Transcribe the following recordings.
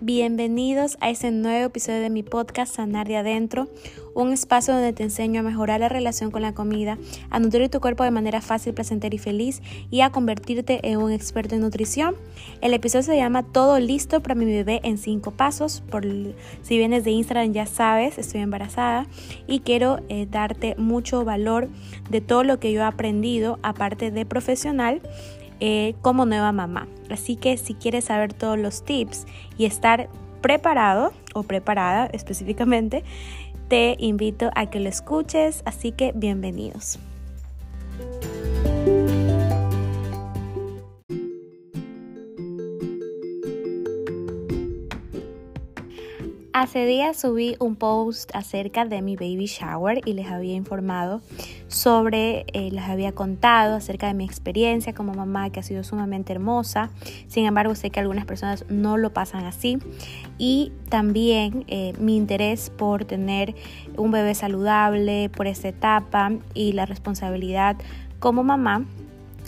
bienvenidos a este nuevo episodio de mi podcast Sanar de Adentro, un espacio donde te enseño a mejorar la relación con la comida, a nutrir tu cuerpo de manera fácil, placentera y feliz y a convertirte en un experto en nutrición. El episodio se llama Todo listo para mi bebé en 5 pasos. Por, si vienes de Instagram ya sabes, estoy embarazada y quiero eh, darte mucho valor de todo lo que yo he aprendido, aparte de profesional eh, como nueva mamá. Así que si quieres saber todos los tips y estar preparado o preparada específicamente, te invito a que lo escuches. Así que bienvenidos. Hace días subí un post acerca de mi baby shower y les había informado sobre, eh, les había contado acerca de mi experiencia como mamá que ha sido sumamente hermosa. Sin embargo, sé que algunas personas no lo pasan así. Y también eh, mi interés por tener un bebé saludable por esta etapa y la responsabilidad como mamá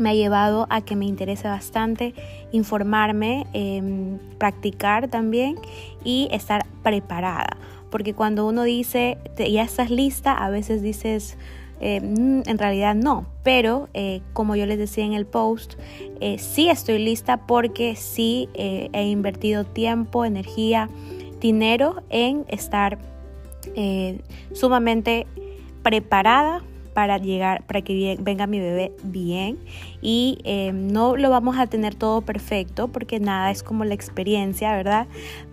me ha llevado a que me interese bastante informarme, em, practicar también y estar preparada. Porque cuando uno dice, ya estás lista, a veces dices, em, en realidad no. Pero eh, como yo les decía en el post, eh, sí estoy lista porque sí eh, he invertido tiempo, energía, dinero en estar sumamente preparada para llegar, para que venga mi bebé bien. Y eh, no lo vamos a tener todo perfecto porque nada es como la experiencia, ¿verdad?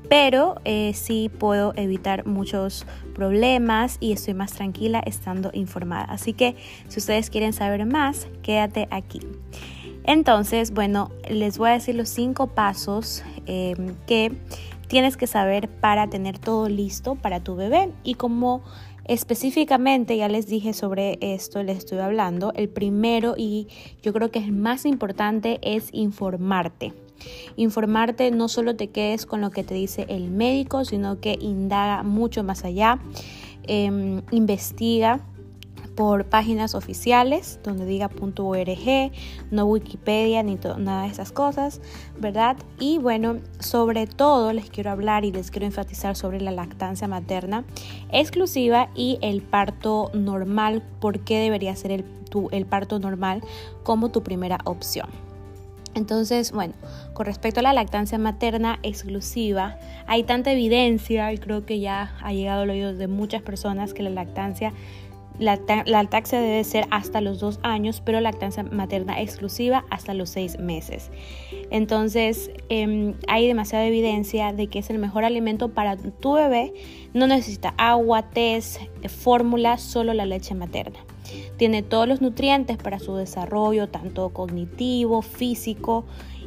Pero eh, sí puedo evitar muchos problemas y estoy más tranquila estando informada. Así que si ustedes quieren saber más, quédate aquí. Entonces, bueno, les voy a decir los cinco pasos eh, que tienes que saber para tener todo listo para tu bebé y cómo Específicamente, ya les dije sobre esto, les estoy hablando. El primero y yo creo que es más importante es informarte. Informarte no solo te quedes con lo que te dice el médico, sino que indaga mucho más allá. Em, investiga por páginas oficiales donde diga .org, no Wikipedia ni nada de esas cosas, ¿verdad? Y bueno, sobre todo les quiero hablar y les quiero enfatizar sobre la lactancia materna exclusiva y el parto normal, por qué debería ser el, el parto normal como tu primera opción. Entonces, bueno, con respecto a la lactancia materna exclusiva, hay tanta evidencia y creo que ya ha llegado al oído de muchas personas que la lactancia la, lactancia debe ser hasta los dos años, pero lactancia materna exclusiva hasta los seis meses. Entonces, em, hay demasiada evidencia de que es el mejor alimento para tu bebé. No necesita agua, test, fórmula, solo la leche materna. Tiene todos los nutrientes para su desarrollo, tanto cognitivo, físico,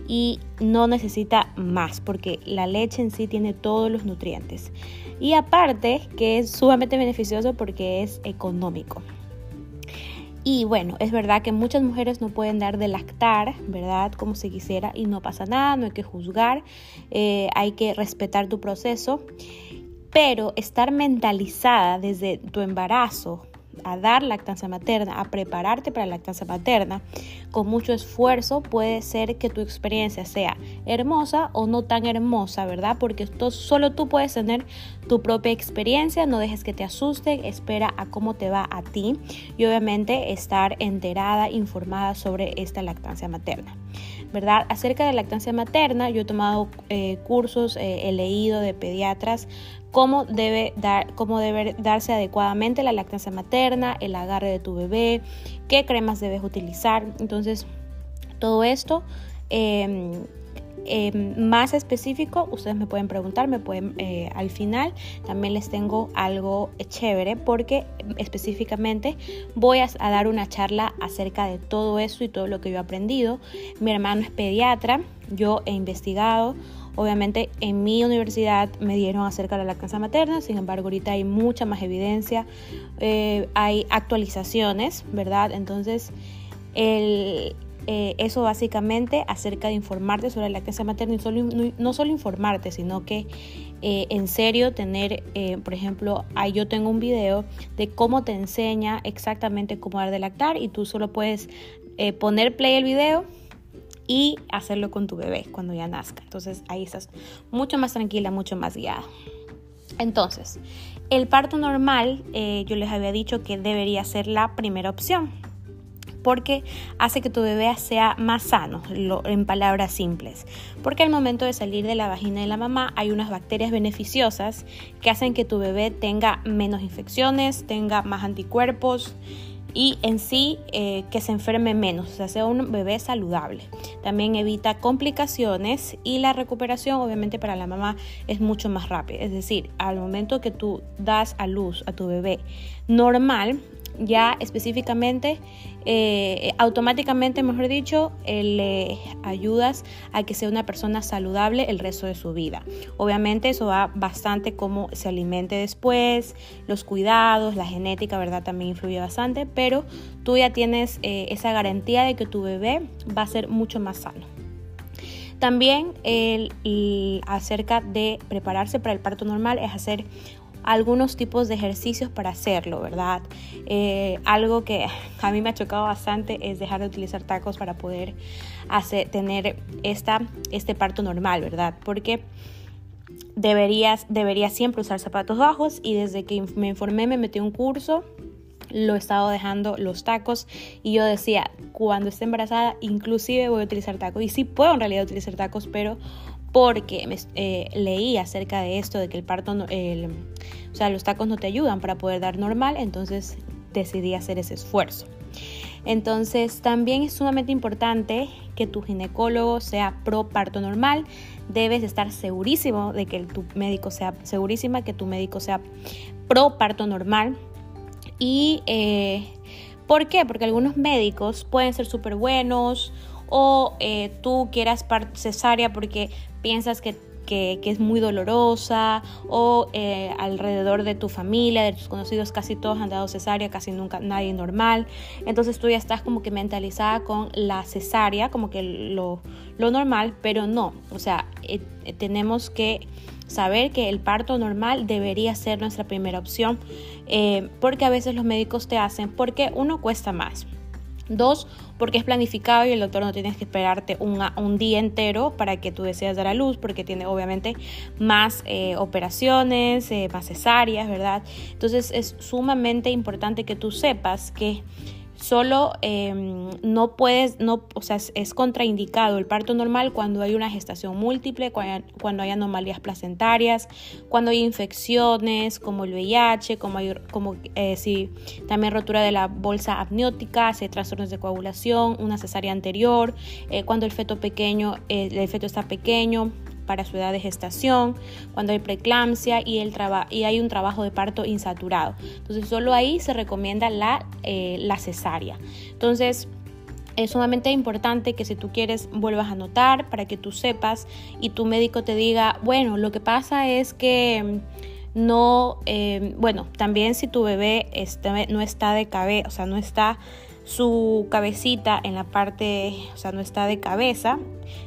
y no necesita más porque la leche en sí tiene todos los nutrientes. Y aparte que es sumamente beneficioso porque es económico. Y bueno, es verdad que muchas mujeres no pueden dar de lactar, ¿verdad? Como se quisiera y no pasa nada, no hay que juzgar, eh, hay que respetar tu proceso, pero estar mentalizada desde tu embarazo a dar lactancia materna, a prepararte para la lactancia materna, con mucho esfuerzo puede ser que tu experiencia sea hermosa o no tan hermosa, ¿verdad? Porque esto, solo tú puedes tener tu propia experiencia, no dejes que te asusten, espera a cómo te va a ti y obviamente estar enterada, informada sobre esta lactancia materna. ¿verdad? Acerca de lactancia materna, yo he tomado eh, cursos, eh, he leído de pediatras cómo debe, dar, cómo debe darse adecuadamente la lactancia materna, el agarre de tu bebé, qué cremas debes utilizar. Entonces, todo esto em, em, más específico, ustedes me pueden preguntar, me pueden eh, al final también les tengo algo chévere porque específicamente voy a, a, dar una charla acerca de todo eso y todo lo que yo he aprendido. Mi hermano es pediatra, yo he investigado Obviamente en mi universidad me dieron acerca de la lactancia materna, sin embargo ahorita hay mucha más evidencia, eh, hay actualizaciones, ¿verdad? Entonces, el, eh, eso básicamente acerca de informarte sobre la lactancia materna y solo, no, solo informarte, sino que eh, en serio tener, por ejemplo, ahí yo tengo un video de cómo te enseña exactamente cómo dar de lactar y tú solo puedes poner play el video y hacerlo con tu bebé cuando ya nazca. Entonces ahí estás mucho más tranquila, mucho más guiada. Entonces, el parto normal, eh, yo les había dicho que debería ser la primera opción porque hace que tu bebé sea más sano, en palabras simples. Porque al momento de salir de la vagina de la mamá hay unas bacterias beneficiosas que hacen que tu bebé tenga menos infecciones, tenga más anticuerpos y en sí eh, que se enferme menos, o sea, sea un bebé saludable. También evita complicaciones y la recuperación obviamente para la mamá es mucho más rápida. Es decir, al momento que tú das a luz a tu bebé normal, ya específicamente, eh, automáticamente, mejor dicho, eh, le ayudas a que sea una persona saludable el resto de su vida. Obviamente eso va bastante cómo se alimente después, los cuidados, la genética, ¿verdad? También influye bastante, pero tú ya tienes eh, esa garantía de que tu bebé va a ser mucho más sano. También el, acerca de prepararse para el parto normal es hacer algunos tipos de ejercicios para hacerlo, ¿verdad? Eh, algo que a mí me ha chocado bastante es dejar de utilizar tacos para poder hacer, tener este parto normal, ¿verdad? Porque deberías, debería siempre usar zapatos bajos y desde que me informé me metí un curso lo he estado dejando los tacos y yo decía cuando esté embarazada inclusive voy a utilizar tacos y sí puedo en realidad utilizar tacos pero porque eh, leí acerca de esto, de que el parto, el, o sea, los tacos no te ayudan para poder dar normal, entonces decidí hacer ese esfuerzo. Entonces también es sumamente importante que tu ginecólogo sea pro parto normal. Debes estar segurísimo de que tu médico sea segurísima que tu médico sea pro parto normal. Y eh, ¿por qué? Porque algunos médicos pueden ser súper buenos o eh, tú quieras cesárea porque piensas que, es muy dolorosa o eh, alrededor de tu familia, de tus conocidos, casi todos han dado cesárea, casi nunca nadie normal. Entonces tú ya estás como que mentalizada con la cesárea, como que lo, normal, pero no. O sea, eh, tenemos que saber que el parto normal debería ser nuestra primera opción, porque a veces los médicos te hacen, porque uno cuesta más. Dos, porque es planificado y el doctor no tienes que esperarte un día entero para que tú deseas dar a luz, porque tiene obviamente más eh, operaciones, eh, más cesáreas, ¿verdad? Entonces es sumamente importante que tú sepas que Solo em, no puedes, no, o sea, es, contraindicado el parto normal cuando hay una gestación múltiple, cuando hay, anomalías placentarias, cuando hay infecciones como el VIH, como, hay, como eh, también rotura de la bolsa amniótica, si hay trastornos de coagulación, una cesárea anterior, eh, cuando el feto pequeño, eh, el feto está pequeño, para su edad de gestación, cuando hay preeclampsia y, el y hay un trabajo de parto insaturado. Entonces solo ahí se recomienda la, eh, la cesárea. Entonces es sumamente importante que si tú quieres vuelvas a anotar para que tú sepas y tu médico te diga, bueno, lo que pasa es que mm, no, eh, bueno, también si tu bebé no está de cabeza, o sea, no está su cabecita en la parte, o sea, no está de cabeza,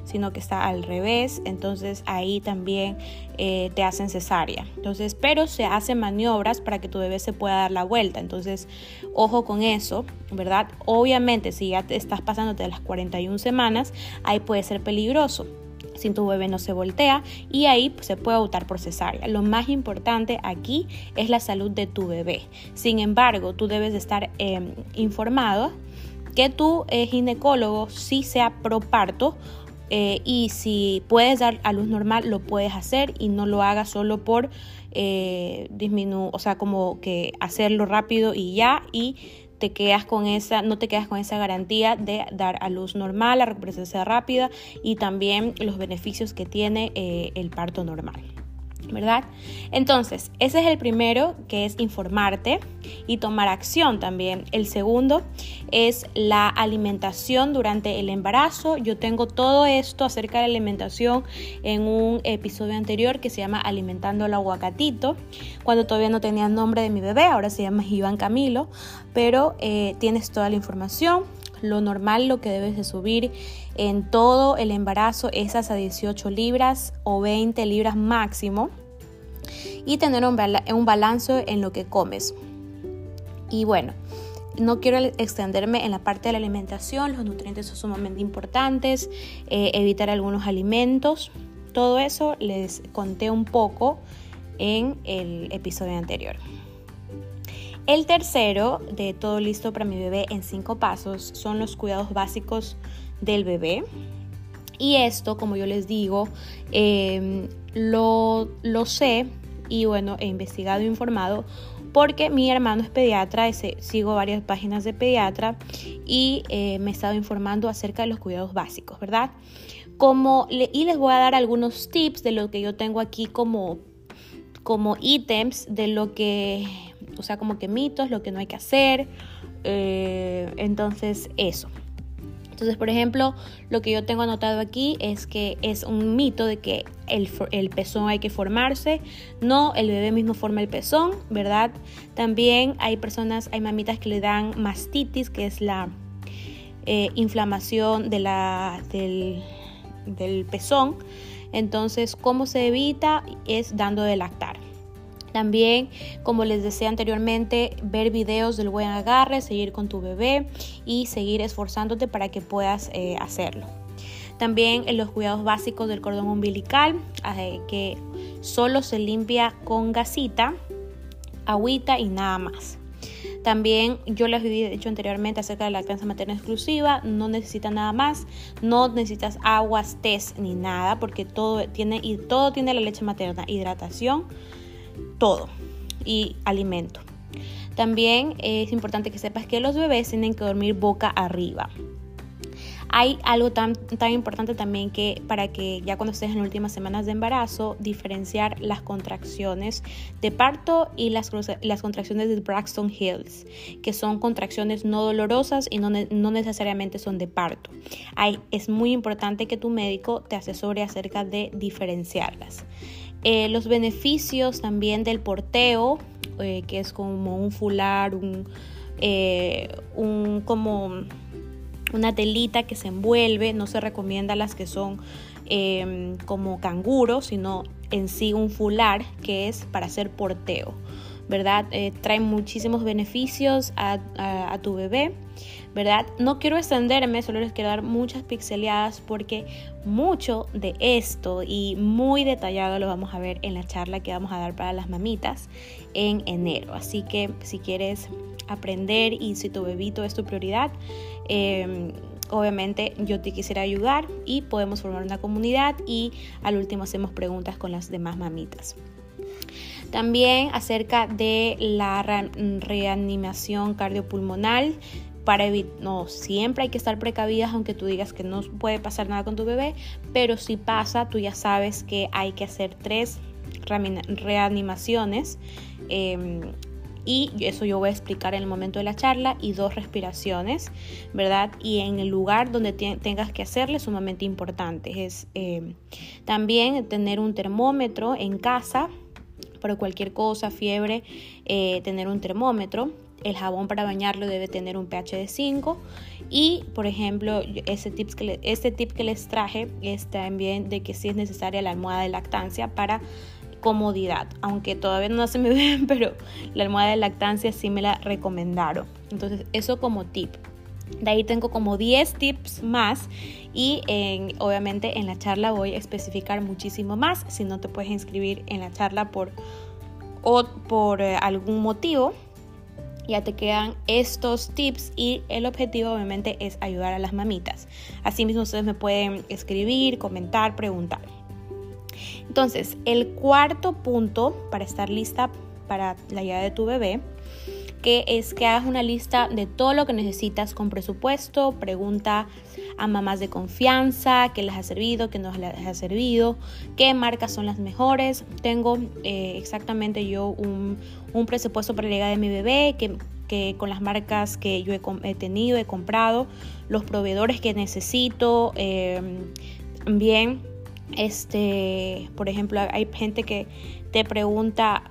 sino que está al revés, entonces ahí también eh, te hacen cesárea. Entonces, pero se hacen maniobras para que tu bebé se pueda dar la vuelta, entonces ojo con eso, ¿verdad? Obviamente, si ya te estás pasándote las 41 semanas, ahí puede ser peligroso si tu bebé no se voltea y ahí pues, se puede optar por cesárea. Lo más importante aquí es la salud de tu bebé. Sin embargo, tú debes de estar em, informado que tu eh, ginecólogo sí sea pro parto eh, y si puedes dar a luz normal lo puedes hacer y no lo hagas solo por eh, disminuir, o sea, como que hacerlo rápido y ya y te quedas con esa, no te quedas con esa garantía de dar a luz normal, la recuperación rápida y también los beneficios que tiene eh, el parto normal. ¿Verdad? Entonces, ese es el primero, que es informarte y tomar acción también. El segundo es la alimentación durante el embarazo. Yo tengo todo esto acerca de la alimentación en un episodio anterior que se llama Alimentando el aguacatito, cuando todavía no tenía el nombre de mi bebé, ahora se llama Iván Camilo, pero eh, tienes toda la información. Lo normal, lo que debes de subir en todo el embarazo es hasta 18 libras o 20 libras máximo y tener un, balance en lo que comes. Y bueno, no quiero extenderme en la parte de la alimentación, los nutrientes son sumamente importantes, eh, evitar algunos alimentos, todo eso les conté un poco en el episodio anterior. El tercero de todo listo para mi bebé en cinco pasos son los cuidados básicos del bebé. Y esto, como yo les digo, em, lo, lo sé y bueno, he investigado e informado porque mi hermano es pediatra, sigo varias páginas de pediatra y eh, me he estado informando acerca de los cuidados básicos, ¿verdad? Como, y les voy a dar algunos tips de lo que yo tengo aquí como, como ítems de lo que, o sea, como que mitos, lo que no hay que hacer. Eh, entonces, eso. Entonces, por ejemplo, lo que yo tengo anotado aquí es que es un mito de que el, pezón hay que formarse. No, el bebé mismo forma el pezón, ¿verdad? También hay personas, hay mamitas que le dan mastitis, que es la eh, inflamación de la, del, pezón. Entonces, ¿cómo se evita? Es dando de lactar. También, como les decía anteriormente, ver videos del buen agarre, seguir con tu bebé y seguir esforzándote para que puedas eh, hacerlo. También en los cuidados básicos del cordón umbilical, eh, que solo se limpia con gasita, agüita y nada más. También yo les he dicho anteriormente acerca de la lactancia materna exclusiva, no necesita nada más, no necesitas aguas, test ni nada, porque todo tiene y todo tiene la leche materna, hidratación, todo y alimento. También es importante que sepas que los bebés tienen que dormir boca arriba. Hay algo tan, tan importante también que para que ya cuando estés en las últimas semanas de embarazo, diferenciar las contracciones de parto y las, las contracciones de Braxton Hills, que son contracciones no dolorosas y no, no necesariamente son de parto. Hay, es muy importante que tu médico te asesore acerca de diferenciarlas. Eh, los beneficios también del porteo, eh, que es como un fular, un, eh, un, como una telita que se envuelve, no se recomienda las que son em, como canguros, sino en sí un fular que es para hacer porteo. ¿Verdad? trae muchísimos beneficios a, a, tu bebé, ¿verdad? No quiero extenderme, solo les quiero dar muchas pixeleadas porque mucho de esto y muy detallado lo vamos a ver en la charla que vamos a dar para las mamitas en enero. Así que si quieres aprender y si tu bebito es tu prioridad, em, obviamente yo te quisiera ayudar y podemos formar una comunidad y al último hacemos preguntas con las demás mamitas. También acerca de la reanimación cardiopulmonar para no, siempre hay que estar precavidas aunque tú digas que no puede pasar nada con tu bebé, pero si pasa, tú ya sabes que hay que hacer tres reanimaciones. Em, y eso yo voy a explicar en el momento de la charla y dos respiraciones, ¿verdad? Y en el lugar donde tengas que hacerle sumamente importante es em, también tener un termómetro en casa para cualquier cosa, fiebre, eh, tener un termómetro. El jabón para bañarlo debe tener un pH de 5 y por ejemplo ese tips que este tip que les traje es también de que si es necesaria la almohada de lactancia para comodidad aunque todavía no se me ven pero la almohada de lactancia sí me la recomendaron. Entonces eso como tip de ahí tengo como 10 tips más y obviamente en la charla voy a especificar muchísimo más si no te puedes inscribir en la charla por o por eh, algún motivo ya te quedan estos tips y el objetivo obviamente es ayudar a las mamitas. Asimismo ustedes me pueden escribir, comentar, preguntar. Entonces, el cuarto punto para estar lista para la llegada de tu bebé que es que hagas una lista de todo lo que necesitas con presupuesto, pregunta a mamás de confianza qué les ha servido, qué no les ha servido, qué marcas son las mejores. Tengo eh, exactamente yo un, presupuesto para la llegada de mi bebé que, que con las marcas que yo he, tenido, he comprado, los proveedores que necesito, em, bien, este, por ejemplo, hay gente que te pregunta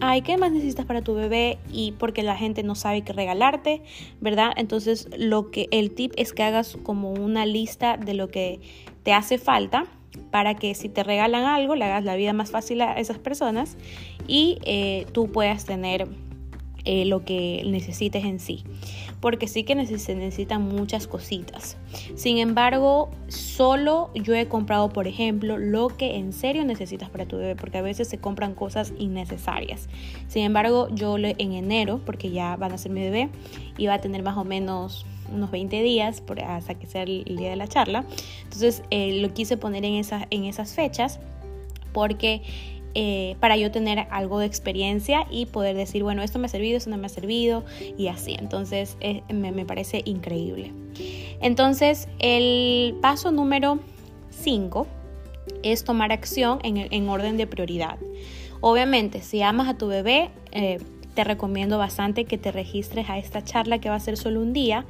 ay, ¿qué más necesitas para tu bebé? Y porque la gente no sabe qué regalarte, ¿verdad? Entonces, lo que el tip es que hagas como una lista de lo que te hace falta para que si te regalan algo, le hagas la vida más fácil a esas personas y eh, tú puedas tener eh, lo que necesites en sí. Porque sí que se necesitan muchas cositas. Sin embargo, solo yo he comprado, por ejemplo, lo que en serio necesitas para tu bebé, porque a veces se compran cosas innecesarias. Sin embargo, yo en enero, porque ya van a ser mi bebé, iba a tener más o menos unos 20 días hasta que sea el, día de la charla. Entonces eh, lo quise poner en, en esas fechas porque eh, para yo tener algo de experiencia y poder decir, bueno, esto me ha servido, esto no me ha servido y así. Entonces eh, me, parece increíble. Entonces el paso número 5 es tomar acción en, orden de prioridad. Obviamente, si amas a tu bebé, eh, te recomiendo bastante que te registres a esta charla que va a ser solo un día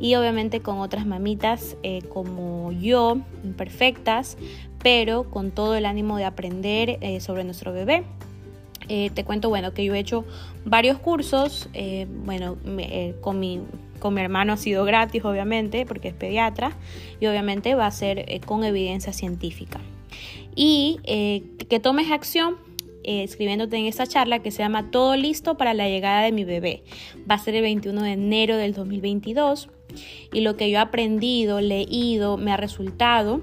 y obviamente con otras mamitas como yo, imperfectas, pero con todo el ánimo de aprender eh, sobre nuestro bebé. Eh, te cuento, bueno, que yo he hecho varios cursos, eh, bueno, con, mi, con mi hermano ha sido gratis, obviamente, porque es pediatra, y obviamente va a ser con evidencia científica. Y que tomes acción escribiéndote en esta charla que se llama Todo listo para la llegada de mi bebé. Va a ser el 21 de enero del 2022 y lo que yo he aprendido, leído, me ha resultado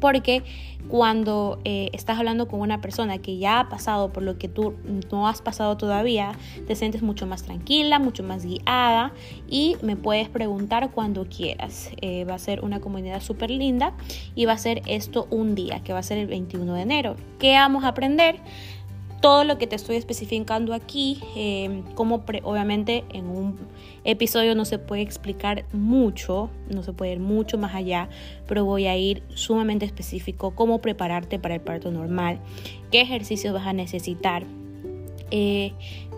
porque cuando eh, estás hablando con una persona que ya ha pasado por lo que tú no has pasado todavía, te sientes mucho más tranquila, mucho más guiada y me puedes preguntar cuando quieras. Eh, va a ser una comunidad súper linda y va a ser esto un día, que va a ser el 21 de enero. ¿Qué vamos a aprender? Todo lo que te estoy especificando aquí, em, como obviamente en un episodio no se puede explicar mucho, no se puede ir mucho más allá, pero voy a ir sumamente específico, cómo prepararte para el parto normal, qué ejercicios vas a necesitar, eh,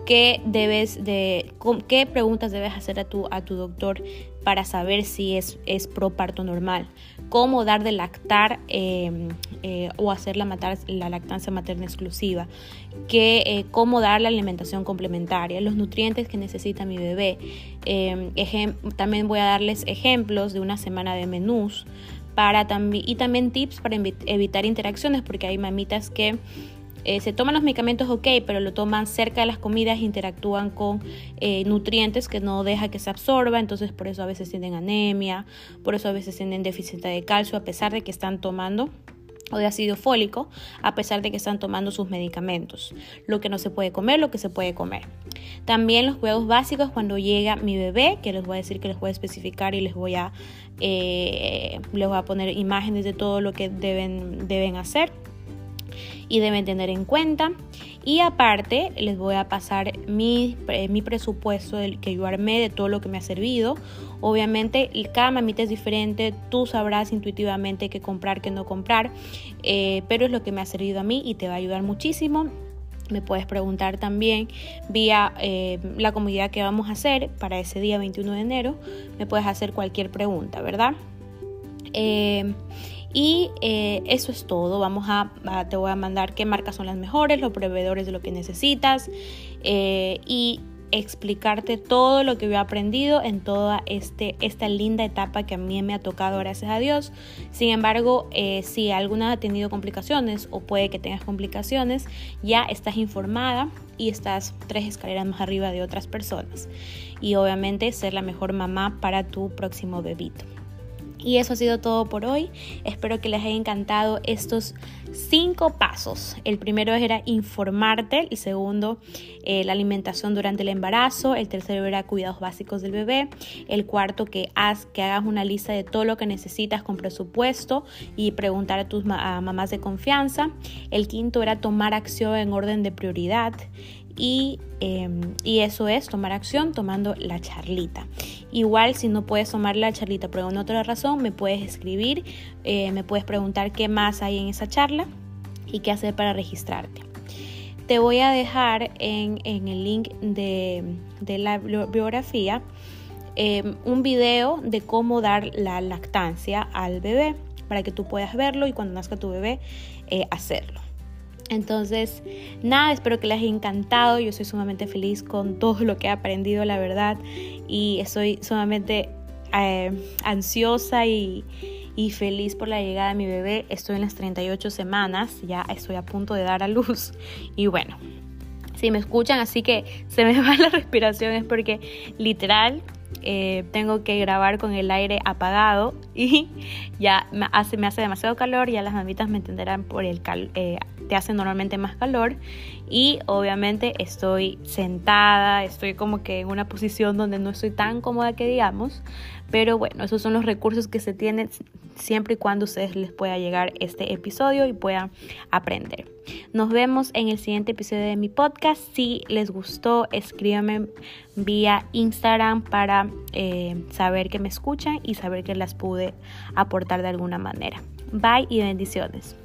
qué debes de, qué preguntas debes hacer a tu, a tu doctor para saber si es, es pro parto normal, cómo dar de lactar em, eh, o hacer la, la lactancia materna exclusiva, que, eh, cómo dar la alimentación complementaria, los nutrientes que necesita mi bebé. Em, también voy a darles ejemplos de una semana de menús para y también tips para evitar interacciones porque hay mamitas que eh, se toman los medicamentos ok, pero lo toman cerca de las comidas, interactúan con eh, nutrientes que no deja que se absorba, entonces por eso a veces tienen anemia, por eso a veces tienen déficit de calcio a pesar de que están tomando o de ácido fólico, a pesar de que están tomando sus medicamentos. Lo que no se puede comer, lo que se puede comer. También los cuidados básicos cuando llega mi bebé, que les voy a decir que les voy a especificar y les voy a, eh, les voy a poner imágenes de todo lo que deben, deben hacer y deben tener en cuenta. Y aparte les voy a pasar mi, eh, mi presupuesto del que yo armé de todo lo que me ha servido. Obviamente cada mamita es diferente, tú sabrás intuitivamente qué comprar, qué no comprar, eh, pero es lo que me ha servido a mí y te va a ayudar muchísimo. Me puedes preguntar también vía eh, la comunidad que vamos a hacer para ese día 21 de enero. Me puedes hacer cualquier pregunta, ¿verdad? Y eh, eso es todo. Vamos a, te voy a mandar qué marcas son las mejores, los proveedores de lo que necesitas eh, y explicarte todo lo que he aprendido en toda este, esta linda etapa que a mí me ha tocado, gracias a Dios. Sin embargo, eh, si alguna ha tenido complicaciones o puede que tengas complicaciones, ya estás informada y estás tres escaleras más arriba de otras personas. Y obviamente ser la mejor mamá para tu próximo bebito. Y eso ha sido todo por hoy. Espero que les haya encantado estos cinco pasos. El primero era informarte, el segundo eh, la alimentación durante el embarazo, el tercero era cuidados básicos del bebé, el cuarto que, haz, que hagas una lista de todo lo que necesitas con presupuesto y preguntar a tus mamás de confianza, el quinto era tomar acción en orden de prioridad Em, y, eso es tomar acción tomando la charlita. Igual si no puedes tomar la charlita por alguna otra razón, me puedes escribir, eh, me puedes preguntar qué más hay en esa charla y qué hacer para registrarte. Te voy a dejar en, el link de, la biografía em, un video de cómo dar la lactancia al bebé para que tú puedas verlo y cuando nazca tu bebé eh, hacerlo. Entonces, nada, espero que les haya encantado. Yo soy sumamente feliz con todo lo que he aprendido, la verdad. Y estoy sumamente eh, ansiosa y, y, feliz por la llegada de mi bebé. Estoy en las 38 semanas, ya estoy a punto de dar a luz. Y bueno, si me escuchan, así que se me va la respiración es porque literal eh, tengo que grabar con el aire apagado y ya me hace, me hace demasiado calor, ya las mamitas me entenderán por el calor. Eh, te hace normalmente más calor y obviamente estoy sentada, estoy como que en una posición donde no estoy tan cómoda que digamos, pero bueno, esos son los recursos que se tienen siempre y cuando ustedes les pueda llegar este episodio y puedan aprender. Nos vemos en el siguiente episodio de mi podcast. Si les gustó, escríbanme vía Instagram para eh, saber que me escuchan y saber que las pude aportar de alguna manera. Bye y bendiciones.